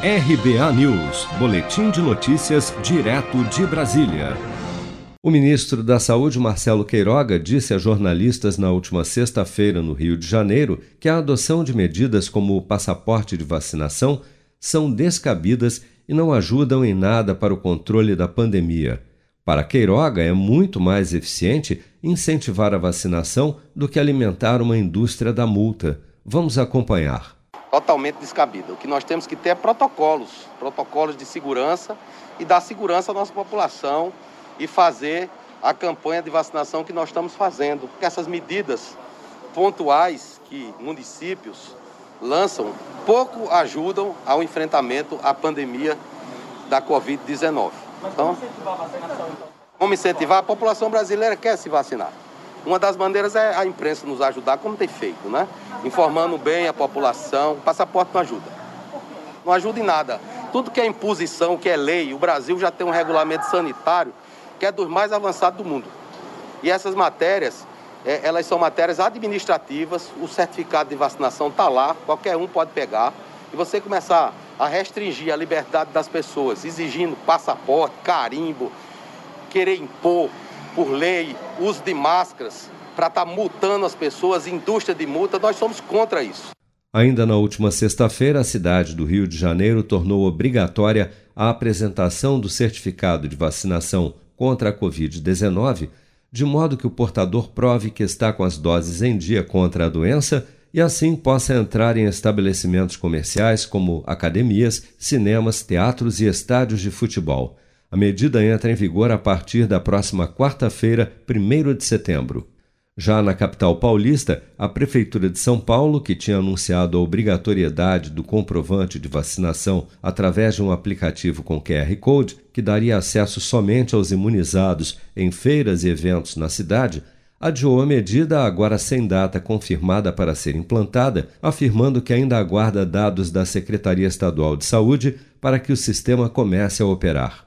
RBA News, Boletim de Notícias, direto de Brasília. O ministro da Saúde, Marcelo Queiroga, disse a jornalistas na última sexta-feira no Rio de Janeiro que a adoção de medidas como o passaporte de vacinação são descabidas e não ajudam em nada para o controle da pandemia. Para Queiroga, é muito mais eficiente incentivar a vacinação do que alimentar uma indústria da multa. Vamos acompanhar. Totalmente descabida. O que nós temos que ter é protocolos, protocolos de segurança e dar segurança à nossa população e fazer a campanha de vacinação que nós estamos fazendo. Porque essas medidas pontuais que municípios lançam pouco ajudam ao enfrentamento à pandemia da Covid-19. Então? Como incentivar? A população brasileira quer se vacinar. Uma das maneiras é a imprensa nos ajudar, como tem feito, né? Informando bem a população. O passaporte não ajuda. Não ajuda em nada. Tudo que é imposição, que é lei, o Brasil já tem um regulamento sanitário que é dos mais avançados do mundo. E essas matérias, é, elas são matérias administrativas, o certificado de vacinação está lá, qualquer um pode pegar. E você começar a restringir a liberdade das pessoas, exigindo passaporte, carimbo, querer impor por lei uso de máscaras para estar tá multando as pessoas, indústria de multa, nós somos contra isso. Ainda na última sexta-feira, a cidade do Rio de Janeiro tornou obrigatória a apresentação do certificado de vacinação contra a Covid-19, de modo que o portador prove que está com as doses em dia contra a doença e assim possa entrar em estabelecimentos comerciais como academias, cinemas, teatros e estádios de futebol. A medida entra em vigor a partir da próxima quarta-feira, 1 de setembro. Já na capital paulista, a Prefeitura de São Paulo, que tinha anunciado a obrigatoriedade do comprovante de vacinação através de um aplicativo com QR Code, que daria acesso somente aos imunizados em feiras e eventos na cidade, adiou a medida agora sem data confirmada para ser implantada, afirmando que ainda aguarda dados da Secretaria Estadual de Saúde para que o sistema comece a operar.